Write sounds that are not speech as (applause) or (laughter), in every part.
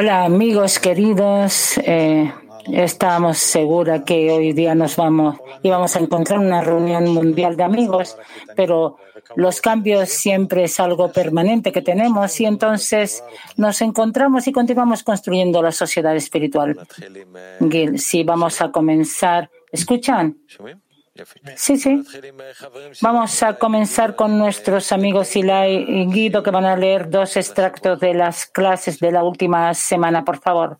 Hola amigos queridos, eh, estábamos seguros que hoy día nos vamos íbamos a encontrar una reunión mundial de amigos, pero los cambios siempre es algo permanente que tenemos y entonces nos encontramos y continuamos construyendo la sociedad espiritual. Gil, si vamos a comenzar, ¿escuchan? Sí, sí. Vamos a comenzar con nuestros amigos Ilai y Guido que van a leer dos extractos de las clases de la última semana, por favor.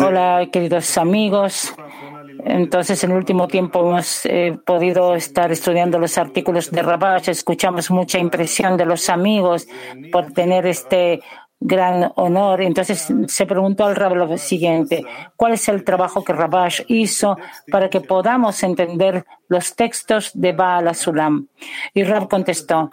Hola, queridos amigos. Entonces, en el último tiempo hemos eh, podido estar estudiando los artículos de Rabash. Escuchamos mucha impresión de los amigos por tener este gran honor. Entonces se preguntó al Rab lo siguiente, ¿cuál es el trabajo que Rabash hizo para que podamos entender los textos de Baal Asulam? Y Rab contestó,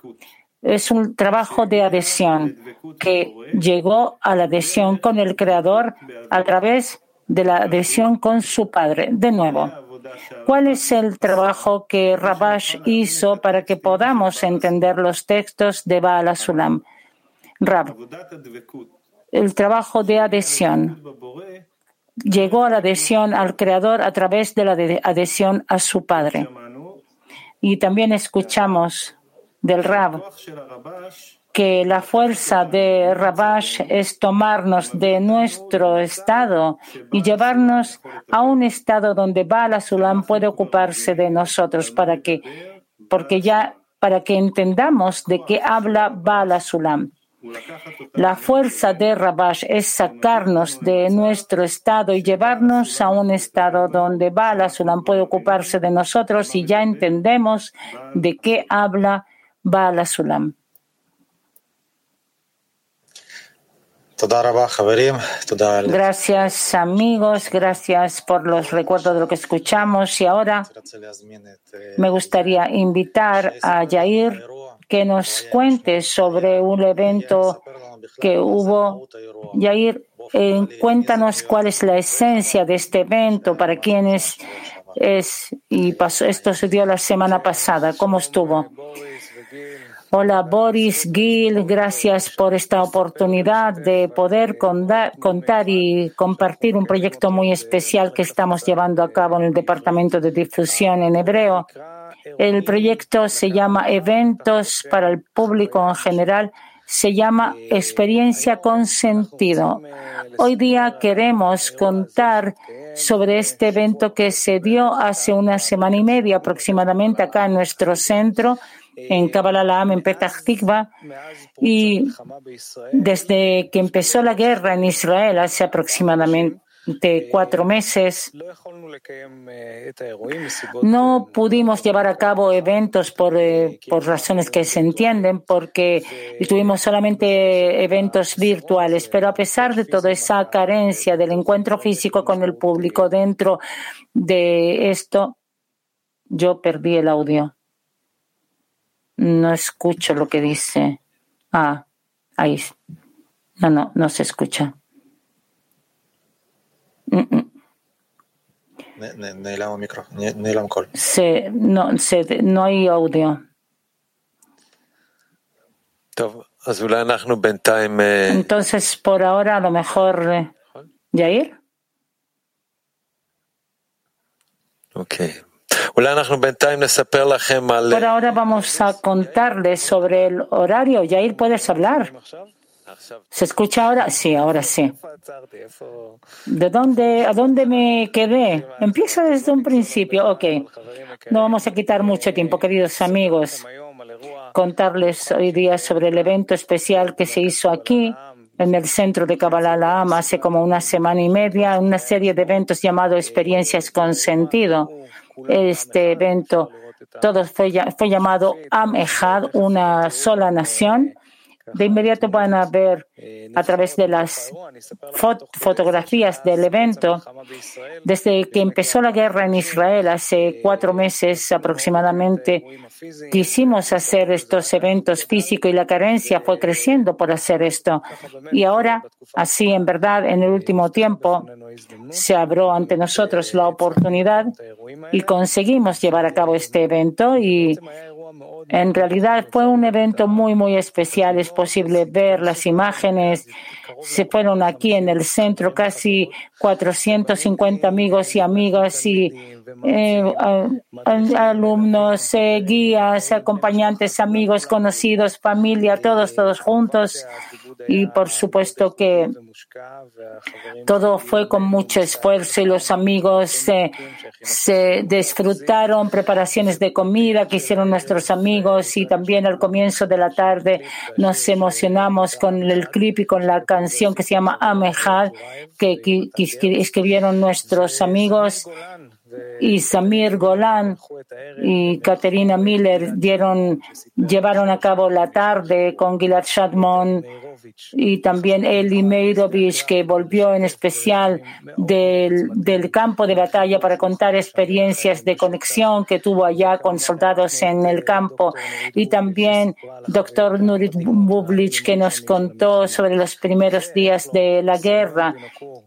es un trabajo de adhesión que llegó a la adhesión con el Creador a través de la adhesión con su Padre. De nuevo, ¿cuál es el trabajo que Rabash hizo para que podamos entender los textos de Baal Asulam? Rab, el trabajo de adhesión. Llegó a la adhesión al Creador a través de la adhesión a su Padre. Y también escuchamos del Rab que la fuerza de Rabash es tomarnos de nuestro estado y llevarnos a un estado donde Bala Sulam puede ocuparse de nosotros para que, porque ya, para que entendamos de qué habla Bala Sulam. La fuerza de Rabash es sacarnos de nuestro estado y llevarnos a un estado donde Bala Sulam puede ocuparse de nosotros y ya entendemos de qué habla Bala Sulam. Gracias amigos, gracias por los recuerdos de lo que escuchamos y ahora me gustaría invitar a Yair que nos cuente sobre un evento que hubo. Yair, eh, cuéntanos cuál es la esencia de este evento, para quienes es, y pasó, esto se dio la semana pasada, ¿cómo estuvo? Hola Boris, Gil, gracias por esta oportunidad de poder contar y compartir un proyecto muy especial que estamos llevando a cabo en el Departamento de Difusión en Hebreo. El proyecto se llama Eventos para el Público en general, se llama Experiencia con Sentido. Hoy día queremos contar sobre este evento que se dio hace una semana y media aproximadamente acá en nuestro centro en Kabbalah en Petah Tikva, y desde que empezó la guerra en Israel hace aproximadamente cuatro meses, no pudimos llevar a cabo eventos por, eh, por razones que se entienden, porque tuvimos solamente eventos virtuales, pero a pesar de toda esa carencia del encuentro físico con el público dentro de esto, yo perdí el audio. No escucho lo que dice. Ah, ahí. No, no, no se escucha. Se, no, se, no hay audio. Entonces, por ahora, a lo mejor, eh, Yair. Okay. Por ahora vamos a contarles sobre el horario. Yair, ¿puedes hablar? ¿Se escucha ahora? Sí, ahora sí. ¿De dónde, a dónde me quedé? Empiezo desde un principio. Ok. No vamos a quitar mucho tiempo, queridos amigos. Contarles hoy día sobre el evento especial que se hizo aquí en el centro de Kabbalah hace como una semana y media, una serie de eventos llamados Experiencias con Sentido este evento. Todo fue, fue llamado Am una sola nación. De inmediato van a ver a través de las fotografías del evento, desde que empezó la guerra en Israel hace cuatro meses aproximadamente, quisimos hacer estos eventos físicos y la carencia fue creciendo por hacer esto. Y ahora, así en verdad, en el último tiempo, se abrió ante nosotros la oportunidad y conseguimos llevar a cabo este evento y En realidad fue un evento muy, muy especial. Es posible ver las imágenes. Se fueron aquí en el centro casi 450 amigos y amigas y eh, alumnos, eh, guías, acompañantes, amigos, conocidos, familia, todos, todos juntos. Y por supuesto que todo fue con mucho esfuerzo y los amigos eh, se disfrutaron preparaciones de comida que hicieron nuestros amigos y también al comienzo de la tarde nos emocionamos con el clip y con la canción que se llama Amejad que escribieron nuestros amigos y Samir Golan y Katerina Miller dieron, llevaron a cabo la tarde con Gilad Shadmon y también Eli Meirovich, que volvió en especial del, del, campo de batalla para contar experiencias de conexión que tuvo allá con soldados en el campo. Y también doctor Nurit Bublich, que nos contó sobre los primeros días de la guerra.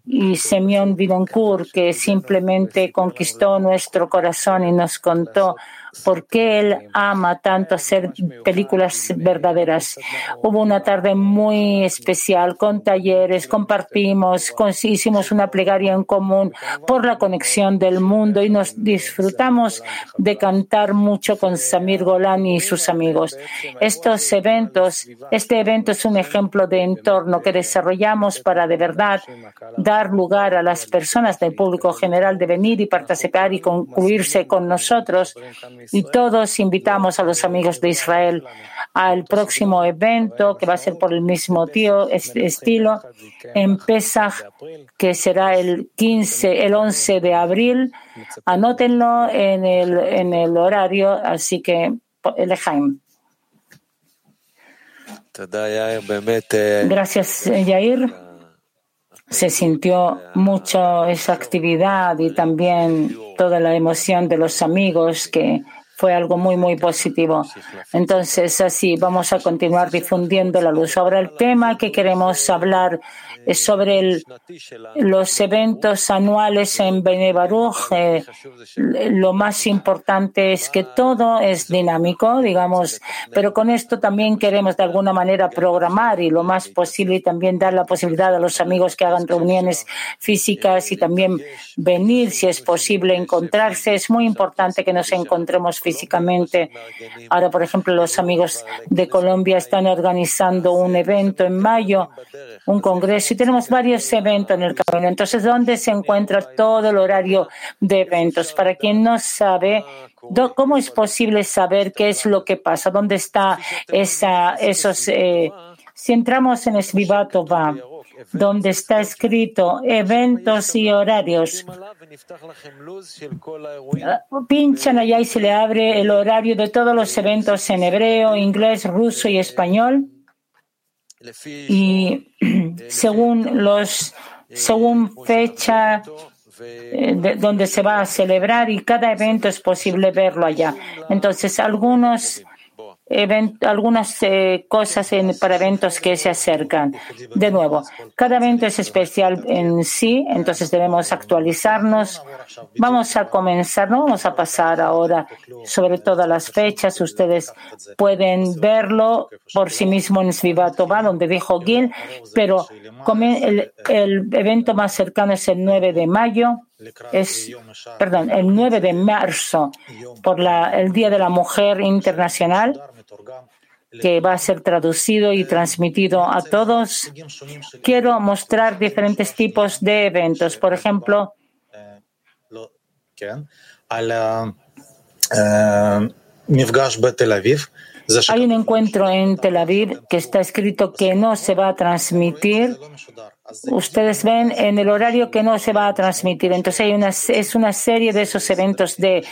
Y Semyon Vidoncourt, que simplemente conquistó nuestro corazón y nos contó por qué él ama tanto hacer películas verdaderas. Hubo una tarde muy especial con talleres, compartimos, hicimos una plegaria en común por la conexión del mundo y nos disfrutamos de cantar mucho con Samir Golan y sus amigos. Estos eventos, este evento es un ejemplo de entorno que desarrollamos para de verdad dar lugar a las personas del público general de venir y participar y concluirse con nosotros y todos invitamos a los amigos de Israel al próximo evento que va a ser por el mismo tío, estilo en Pesach, que será el 15, el 11 de abril. Anótenlo en el, en el horario, así que Lejaim. Gracias, Yair. Se sintió mucho esa actividad y también toda la emoción de los amigos que fue algo muy, muy positivo. Entonces, así vamos a continuar difundiendo la luz. Ahora el tema que queremos hablar sobre los eventos anuales en Bene eh, lo más importante es que todo es dinámico, digamos, pero con esto también queremos de alguna manera programar y lo más posible también dar la posibilidad a los amigos que hagan reuniones físicas y también venir si es posible encontrarse. Es muy importante que nos encontremos físicamente. Ahora, por ejemplo, los amigos de Colombia están organizando un evento en mayo, un congreso, y tenemos varios eventos en el camino. Entonces, ¿dónde se encuentra todo el horario de eventos? Para quien no sabe, ¿cómo es posible saber qué es lo que pasa? ¿Dónde está esa, esos... Eh, si entramos en Svivatova, donde está escrito eventos y horarios. Pinchan allá y se le abre el horario de todos los eventos en hebreo, inglés, ruso y español. Y (clears throat) según los, según fecha eh, donde se va a celebrar y cada evento es posible verlo allá. Entonces, algunos algunas eh, cosas para eventos que se acercan. De nuevo, cada evento es especial en sí, entonces debemos actualizarnos. Vamos a comenzar, no vamos a pasar ahora sobre todas las fechas. Ustedes pueden verlo por sí mismo en Svivatova, donde dijo Gil, pero el, el evento más cercano es el 9 de mayo es, perdón, el 9 de marzo por la, el Día de la Mujer Internacional que va a ser traducido y transmitido a todos. Quiero mostrar diferentes tipos de eventos. Por ejemplo, hay un encuentro en Tel Aviv que está escrito que no se va a transmitir ustedes ven en el horario que no se va a transmitir. Entonces hay una, es una serie de esos eventos de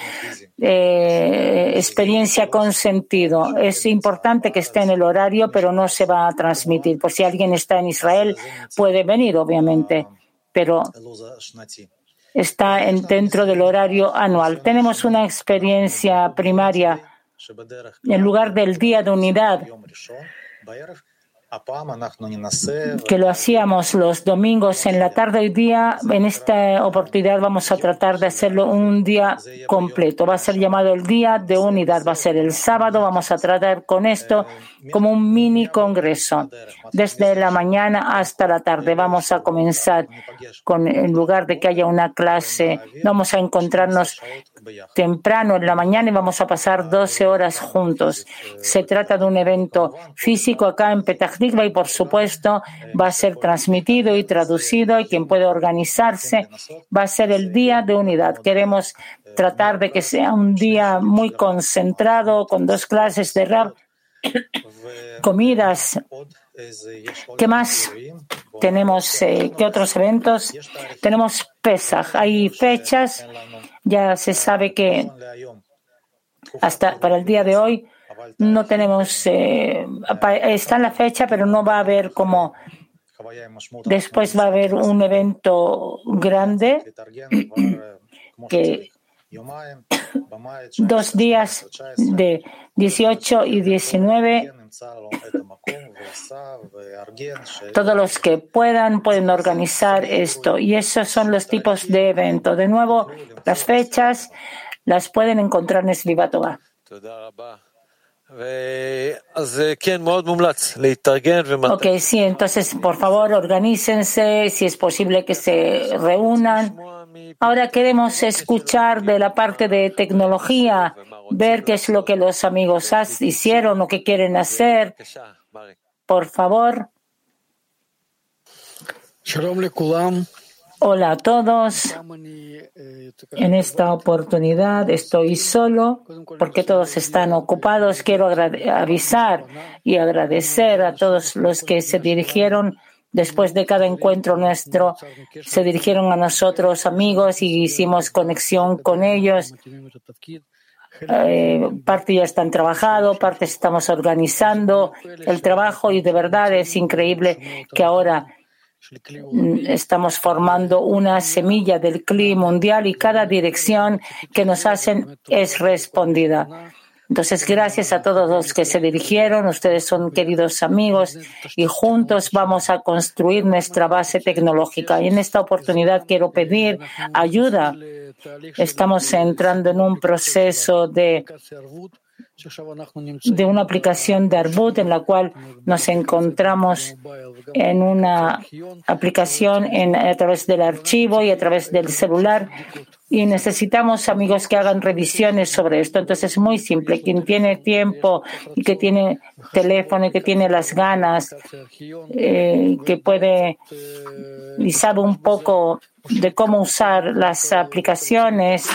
eh, experiencia con sentido. Es importante que esté en el horario, pero no se va a transmitir. Por si alguien está en Israel, puede venir, obviamente, pero está en, dentro del horario anual. Tenemos una experiencia primaria en lugar del día de unidad que lo hacíamos los domingos en la tarde. Hoy día, en esta oportunidad, vamos a tratar de hacerlo un día completo. Va a ser llamado el Día de Unidad. Va a ser el sábado. Vamos a tratar con esto como un mini congreso. Desde la mañana hasta la tarde. Vamos a comenzar con, en lugar de que haya una clase, vamos a encontrarnos temprano en la mañana y vamos a pasar 12 horas juntos. Se trata de un evento físico acá en Petah y por supuesto va a ser transmitido y traducido y quien puede organizarse va a ser el día de unidad. Queremos tratar de que sea un día muy concentrado con dos clases de rap, comidas. ¿Qué más? Tenemos, eh, ¿qué otros eventos? Tenemos Pesach. Hay fechas ya se sabe que hasta para el día de hoy no tenemos, eh, está en la fecha, pero no va a haber como después va a haber un evento grande que dos días de 18 y 19 todos los que puedan pueden organizar esto y esos son los tipos de eventos. De nuevo, las fechas las pueden encontrar en Slivatova. Ok, sí, entonces por favor organícense, si es posible que se reúnan. Ahora queremos escuchar de la parte de tecnología, ver qué es lo que los amigos hicieron o qué quieren hacer. Por favor. Hola a todos. En esta oportunidad estoy solo porque todos están ocupados. Quiero avisar y agradecer a todos los que se dirigieron después de cada encuentro nuestro. Se dirigieron a nosotros amigos y hicimos conexión con ellos. Eh, parte ya están trabajando, parte estamos organizando el trabajo y de verdad es increíble que ahora Mm, estamos formando una semilla del clima mundial y cada dirección que nos hacen es respondida. Entonces, gracias a todos los que se dirigieron. Ustedes son queridos amigos y juntos vamos a construir nuestra base tecnológica. Y en esta oportunidad quiero pedir ayuda. Estamos entrando en un proceso de de una aplicación de Arbut en la cual nos encontramos en una aplicación en, a través del archivo y a través del celular y necesitamos amigos que hagan revisiones sobre esto. Entonces es muy simple. Quien tiene tiempo y que tiene teléfono y que tiene las ganas, eh, que puede y un poco de cómo usar las aplicaciones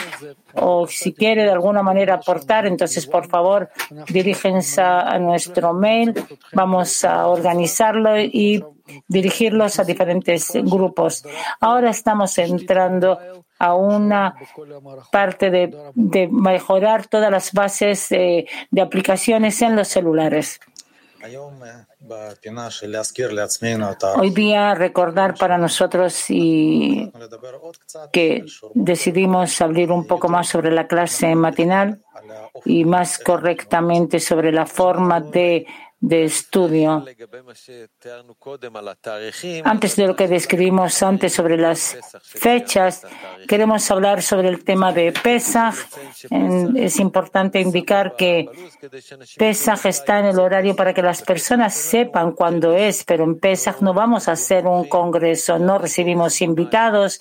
o si quiere de alguna manera aportar, entonces por favor diríjense a nuestro mail. Vamos a organizarlo y dirigirlos a diferentes grupos. Ahora estamos entrando a una parte de, mejorar todas las bases de aplicaciones en los celulares. Hoy día recordar para nosotros y que decidimos abrir un poco más sobre la clase matinal y más correctamente sobre la forma de de estudio. Antes de lo que describimos antes sobre las fechas, queremos hablar sobre el tema de Pesach. Es importante indicar que Pesach está en el horario para que las personas sepan cuándo es, pero en Pesach no vamos a hacer un congreso, no recibimos invitados,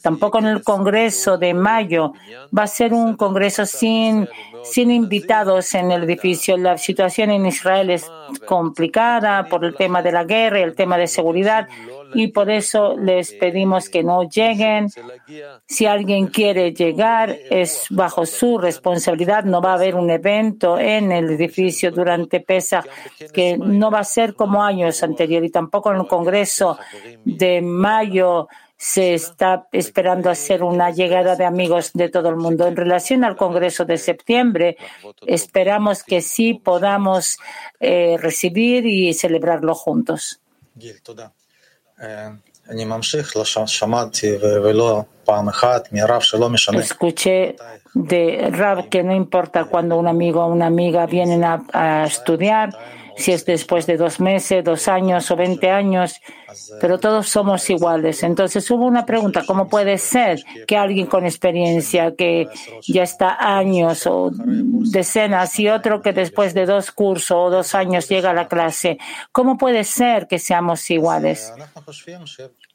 tampoco en el Congreso de mayo. Va a ser un Congreso sin, sin invitados en el edificio. La situación en Israel es complicada por el tema de la guerra y el tema de seguridad y por eso les pedimos que no lleguen. Si alguien quiere llegar, es bajo su responsabilidad. No va a haber un evento en el edificio durante PESA que no va a ser como años anteriores y tampoco en el Congreso de mayo se está esperando hacer una llegada de amigos de todo el mundo. En relación al Congreso de septiembre, esperamos que sí podamos eh, recibir y celebrarlo juntos. Escuché de Rab que no importa cuando un amigo o una amiga vienen a, a estudiar, si es después de dos meses, dos años o veinte años, pero todos somos iguales. Entonces hubo una pregunta, ¿cómo puede ser que alguien con experiencia, que ya está años o decenas y otro que después de dos cursos o dos años llega a la clase, ¿cómo puede ser que seamos iguales?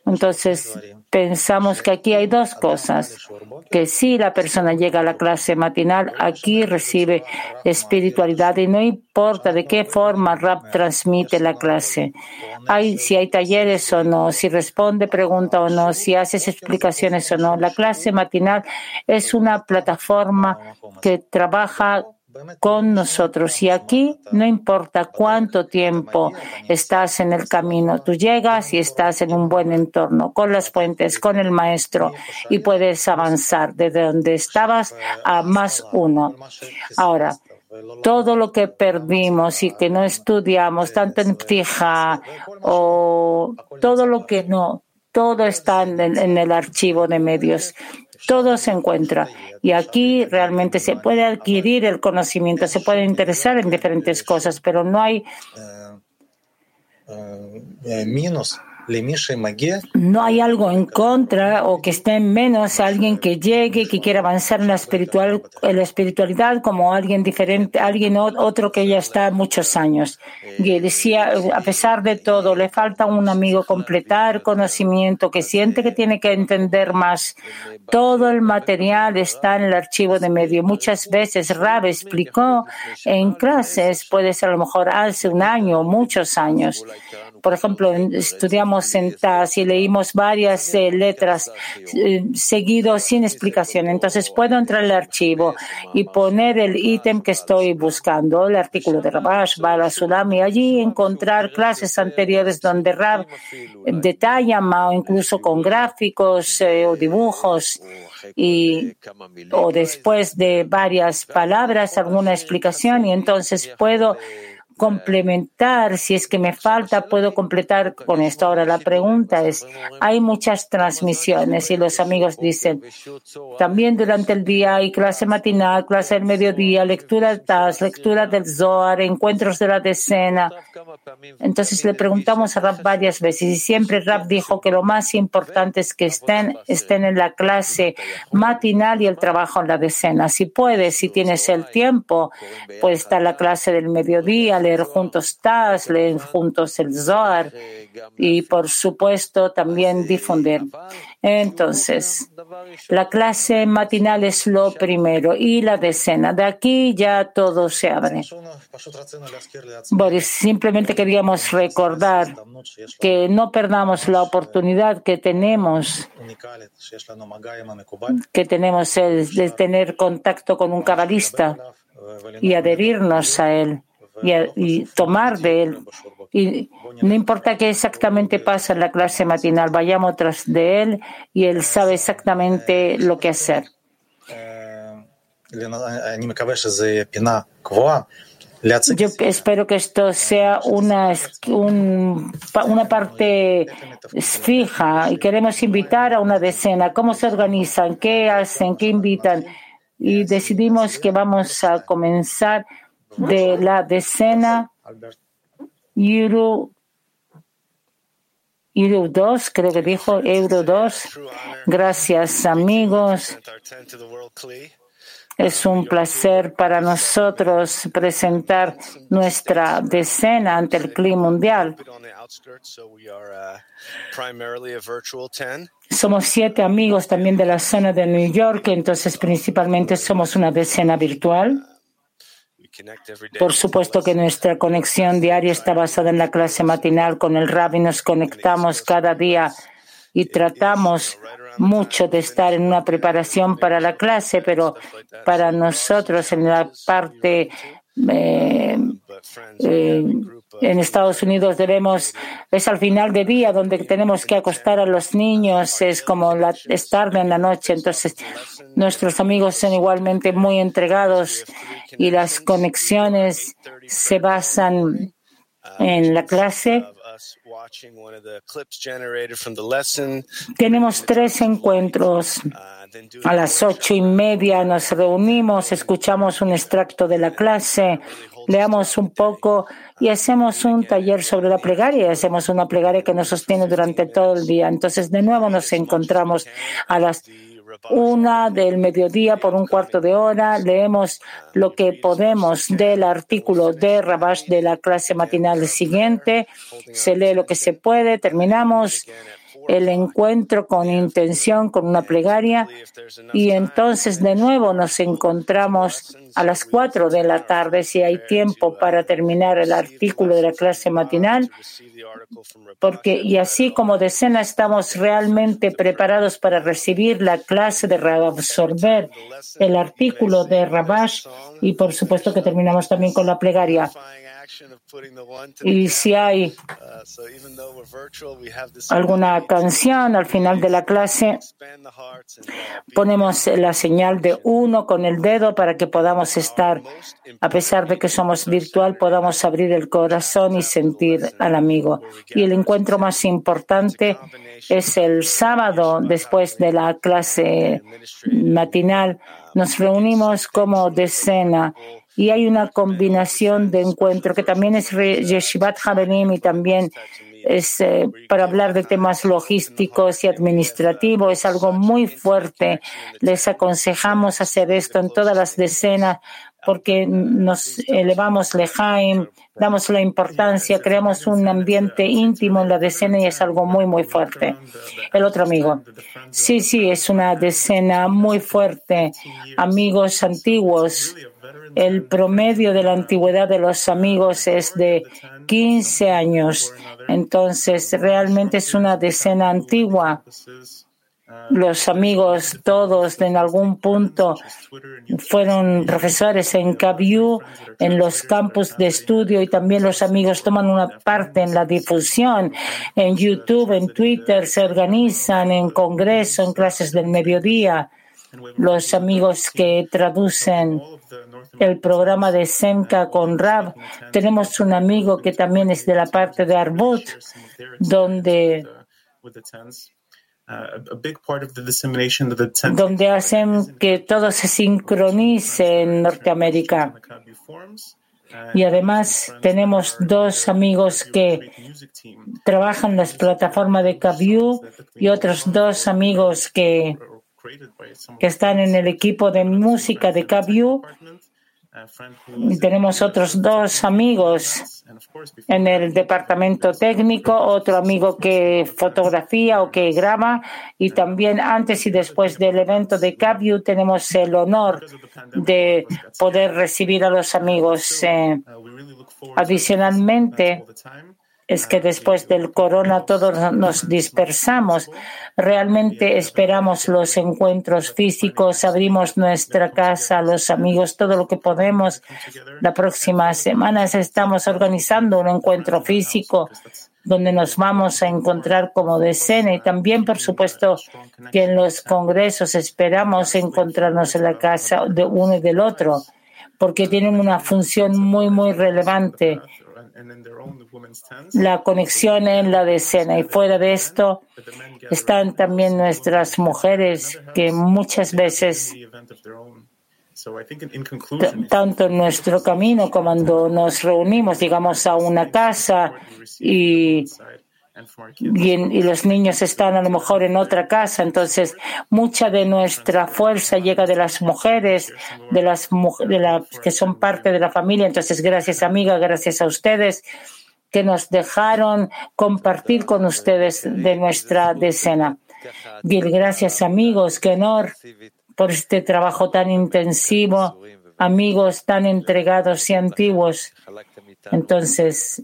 Entonces, pensamos que aquí hay dos cosas, que si la persona llega a la clase matinal, aquí recibe espiritualidad y no importa de qué forma Rap transmite la clase. Hay, si hay talleres o no, si responde pregunta o no, si haces explicaciones o no. La clase matinal es una plataforma que trabaja con nosotros. Y aquí no importa cuánto tiempo estás en el camino, tú llegas y estás en un buen entorno, con las fuentes, con el maestro, y puedes avanzar desde donde estabas a más uno. Ahora, todo lo que perdimos y que no estudiamos, tanto en Ptija o todo lo que no, todo está en el archivo de medios. Todo se encuentra. Y aquí realmente se puede adquirir el conocimiento, se puede interesar en diferentes cosas, pero no hay eh, eh, menos no hay algo en contra o que esté en menos alguien que llegue, que quiera avanzar en la, espiritual, en la espiritualidad como alguien diferente, alguien otro que ya está muchos años. Y decía, a pesar de todo, le falta un amigo completar conocimiento, que siente que tiene que entender más. Todo el material está en el archivo de medio. Muchas veces Rab explicó en clases, puede ser a lo mejor hace un año muchos años. Por ejemplo, estudiamos en TAS y leímos varias eh, letras eh, seguido sin explicación. Entonces puedo entrar al archivo y poner el ítem que estoy buscando, el artículo de Rabash, Bala Sulam, y allí encontrar clases anteriores donde Rab detalla o incluso con gráficos eh, o dibujos y o después de varias palabras alguna explicación y entonces puedo complementar, si es que me falta, puedo completar con esto. Ahora la pregunta es, hay muchas transmisiones y los amigos dicen, también durante el día hay clase matinal, clase del mediodía, lectura del TAS, lectura del Zohar, encuentros de la decena. Entonces le preguntamos a Rab varias veces y siempre Rab dijo que lo más importante es que estén, estén en la clase matinal y el trabajo en la decena. Si puedes, si tienes el tiempo, puede estar la clase del mediodía, juntos TAS, leer juntos el Zohar y, por supuesto, también difundir. Entonces, la clase matinal es lo primero y la decena. De aquí ya todo se abre. Simplemente queríamos recordar que no perdamos la oportunidad que tenemos, que tenemos el de tener contacto con un cabalista y adherirnos a él y, tomar de él. Y no importa qué exactamente pasa en la clase matinal, vayamos tras de él y él sabe exactamente lo que hacer. Yo espero que esto sea una, una parte fija y queremos invitar a una decena. ¿Cómo se organizan? ¿Qué hacen? ¿Qué invitan? Y decidimos que vamos a comenzar de la decena Euro, Euro 2, creo que dijo Euro 2. Gracias amigos. Es un placer para nosotros presentar nuestra decena ante el clima mundial. Somos siete amigos también de la zona de New York, entonces principalmente somos una decena virtual. Por supuesto que nuestra conexión diaria está basada en la clase matinal con el rabbi. Nos conectamos cada día y tratamos mucho de estar en una preparación para la clase, pero para nosotros en la parte eh, eh, en Estados Unidos debemos, es al final de día donde tenemos que acostar a los niños, es como la, es tarde en la noche, entonces nuestros amigos son igualmente muy entregados y las conexiones se basan en la clase Tenemos tres encuentros. A las ocho y media nos reunimos, escuchamos un extracto de la clase, leamos un poco y hacemos un taller sobre la plegaria. Hacemos una plegaria que nos sostiene durante todo el día. Entonces, de nuevo nos encontramos a las una del mediodía por un cuarto de hora. Leemos lo que podemos del artículo de Rabash de la clase matinal siguiente. Se lee lo que se puede. Terminamos el encuentro con intención, con una plegaria, y entonces de nuevo nos encontramos a las cuatro de la tarde, si hay tiempo para terminar el artículo de la clase matinal, porque y así como decena estamos realmente preparados para recibir la clase de absorber el artículo de Rabash y por supuesto que terminamos también con la plegaria. Y si hay alguna canción al final de la clase, ponemos la señal de uno con el dedo para que podamos estar, a pesar de que somos virtual, podamos abrir el corazón y sentir al amigo. Y el encuentro más importante es el sábado después de la clase matinal. Nos reunimos como decena y hay una combinación de encuentro que también es Yeshivat Habenim y también es eh, para hablar de temas logísticos y administrativos. Es algo muy fuerte. Les aconsejamos hacer esto en todas las decenas porque nos elevamos lejaim, damos la importancia, creamos un ambiente íntimo en la decena y es algo muy, muy fuerte. El otro amigo. Sí, sí, es una decena muy fuerte. Amigos antiguos. El promedio de la antigüedad de los amigos es de 15 años. Entonces, realmente es una decena antigua los amigos todos en algún punto fueron profesores en CABU, en los campus de estudio y también los amigos toman una parte en la difusión. En YouTube, en Twitter se organizan en congreso, en clases del mediodía. Los amigos que traducen el programa de Semka con Rab. Tenemos un amigo que también es de la parte de Arbut, donde donde hacen que todo se sincronice en Norteamérica. Y además tenemos dos amigos que trabajan en las plataformas de CAVU y otros dos amigos que, que están en el equipo de música de CAVU tenemos otros dos amigos en el departamento técnico, otro amigo que fotografía o que graba y también antes y después del evento de CAPU tenemos el honor de poder recibir a los amigos. Eh, adicionalmente, es que después del corona todos nos dispersamos. Realmente esperamos los encuentros físicos, abrimos nuestra casa, los amigos, todo lo que podemos. La próxima semana estamos organizando un encuentro físico donde nos vamos a encontrar como decena y también, por supuesto, que en los congresos esperamos encontrarnos en la casa de uno y del otro, porque tienen una función muy, muy relevante la conexión en la decena. Y fuera de esto están también nuestras mujeres que muchas veces, tanto en nuestro camino como cuando nos reunimos, digamos, a una casa y y, los niños están a lo mejor en otra casa. Entonces, mucha de nuestra fuerza llega de las mujeres, de las de que son parte de la familia. Entonces, gracias amiga, gracias a ustedes que nos dejaron compartir con ustedes de nuestra decena. Bien, gracias amigos, qué honor por este trabajo tan intensivo, amigos tan entregados y antiguos. Entonces,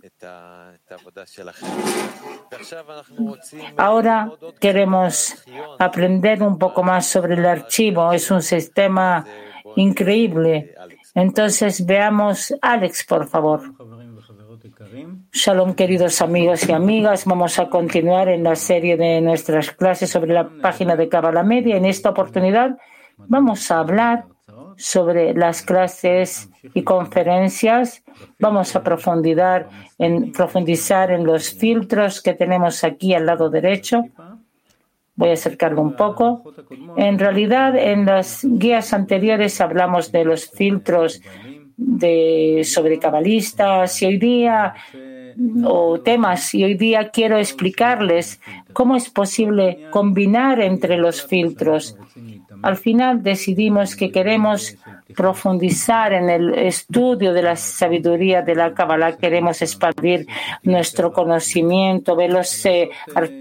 Ahora queremos aprender un poco más sobre el archivo. Es un sistema increíble. Entonces veamos, Alex, por favor. Shalom, queridos amigos y amigas. Vamos a continuar en la serie de nuestras clases sobre la página de Kabbalah Media. En esta oportunidad vamos a hablar sobre las clases y conferencias. Vamos a profundizar en, profundizar en los filtros que tenemos aquí al lado derecho. Voy a acercarlo un poco. En realidad, en las guías anteriores hablamos de los filtros de, sobre cabalistas y hoy día o temas y hoy día quiero explicarles cómo es posible combinar entre los filtros al final decidimos que queremos profundizar en el estudio de la sabiduría de la Kabbalah, queremos expandir nuestro conocimiento, ver los, eh,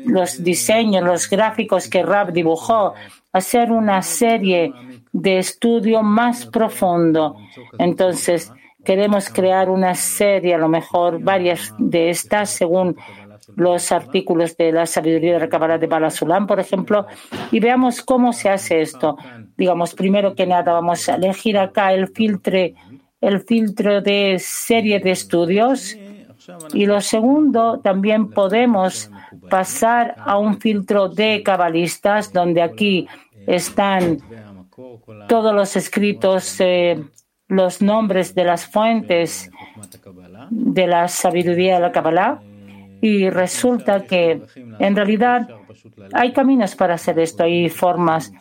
los diseños, los gráficos que Rab dibujó, hacer una serie de estudio más profundo. Entonces, queremos crear una serie, a lo mejor varias de estas, según los artículos de la sabiduría de la Kabbalah de Balasulam, por ejemplo, y veamos cómo se hace esto. Digamos, primero que nada, vamos a elegir acá el filtro, el filtro de serie de estudios. Y lo segundo, también podemos pasar a un filtro de cabalistas, donde aquí están todos los escritos, eh, los nombres de las fuentes de la sabiduría de la Kabbalah y resulta que en realidad hay caminos para hacer esto, hay formas.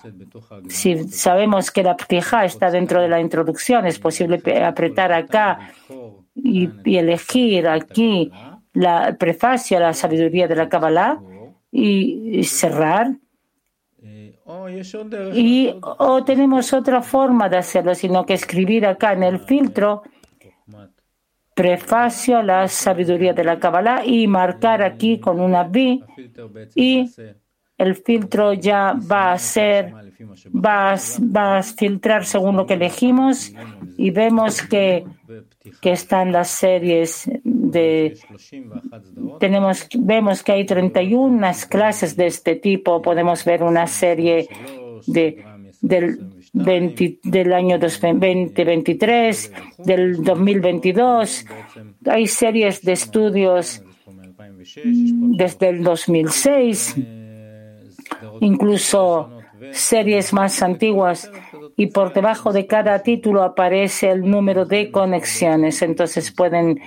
Si sabemos que la ptija está dentro de la introducción, es posible apretar acá y, elegir aquí la prefacio la sabiduría de la Kabbalah y, cerrar. Y o tenemos otra forma de hacerlo, sino que escribir acá en el filtro prefacio a la sabiduría de la Kabbalah y marcar aquí con una B. Y el filtro ya va a ser, va, va a filtrar según lo que elegimos y vemos que, que están las series de, tenemos, vemos que hay 31 clases de este tipo, podemos ver una serie de, del del año 2023, del 2022. Hay series de estudios desde el 2006, incluso series más antiguas y por debajo de cada título aparece el número de conexiones. Entonces pueden,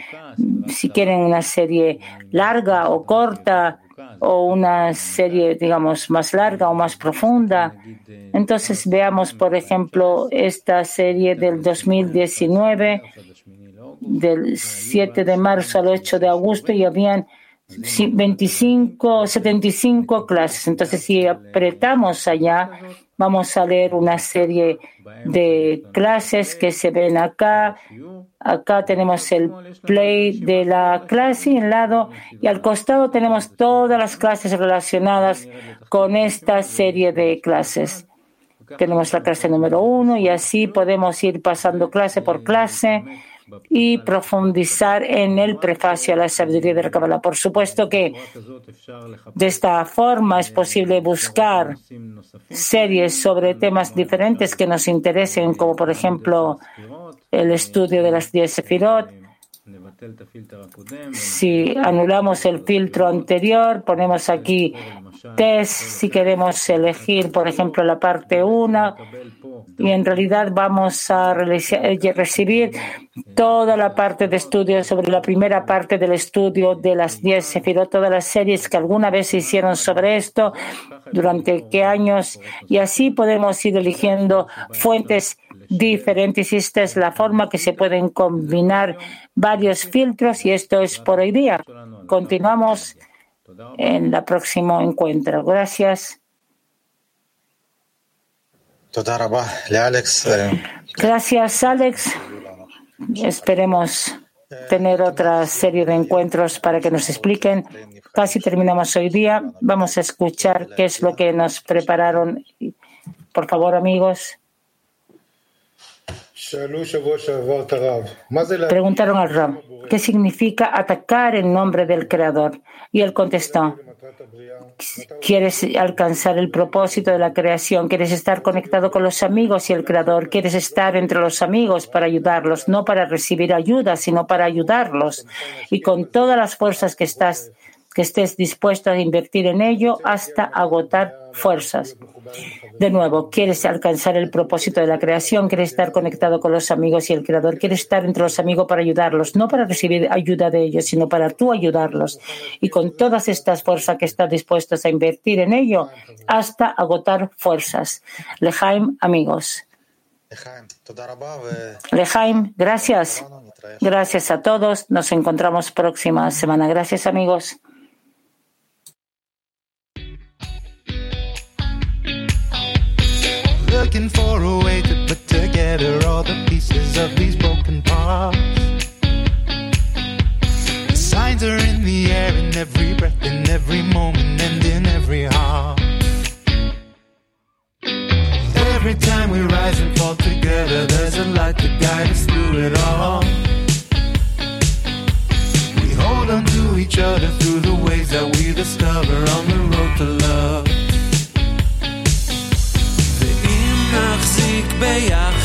si quieren una serie larga o corta, o una serie, digamos, más larga o más profunda. Entonces veamos, por ejemplo, esta serie del 2019, del 7 de marzo al 8 de agosto, y habían 25, 75 clases. Entonces, si apretamos allá, vamos a leer una serie de clases que se ven acá. Acá tenemos el play de la clase en lado y al costado tenemos todas las clases relacionadas con esta serie de clases. Tenemos la clase número uno y así podemos ir pasando clase por clase y profundizar en el prefacio a la sabiduría de la Kabbalah. Por supuesto que de esta forma es posible buscar series sobre temas diferentes que nos interesen, como por ejemplo el estudio de las 10 Sefirot. Si anulamos el filtro anterior, ponemos aquí test si queremos elegir, por ejemplo, la parte 1 y en realidad vamos a eh, recibir toda la parte de estudio sobre la primera parte del estudio de las 10 Sefirot, todas las series que alguna vez se hicieron sobre esto, durante qué años, y así podemos ir eligiendo fuentes diferentes. Esta es la forma que se pueden combinar varios filtros, y esto es por hoy día. Continuamos en el próximo encuentro. Gracias. Gracias, Alex. Esperemos tener otra serie de encuentros para que nos expliquen. Casi terminamos hoy día. Vamos a escuchar qué es lo que nos prepararon. Por favor, amigos. Preguntaron al Ram, ¿qué significa atacar en nombre del Creador? Y él contestó, quieres alcanzar el propósito de la creación, quieres estar conectado con los amigos y el Creador, quieres estar entre los amigos para ayudarlos, no para recibir ayuda, sino para ayudarlos. Y con todas las fuerzas que estás que estés dispuesto a invertir en ello hasta agotar fuerzas. De nuevo, quieres alcanzar el propósito de la creación, quieres estar conectado con los amigos y el creador, quieres estar entre los amigos para ayudarlos, no para recibir ayuda de ellos, sino para tú ayudarlos. Y con todas estas fuerzas que estás dispuesto a invertir en ello hasta agotar fuerzas. Lejaim, amigos. Lejaim, gracias. Gracias a todos. Nos encontramos próxima semana. Gracias, amigos. looking for a way to put together all the pieces of these broken parts. The signs are in the air, in every breath, in every moment, and in every heart. Every time we rise and fall together, there's a light to guide us through it all. We hold on to each other through the ways that we discover on the road to love. ben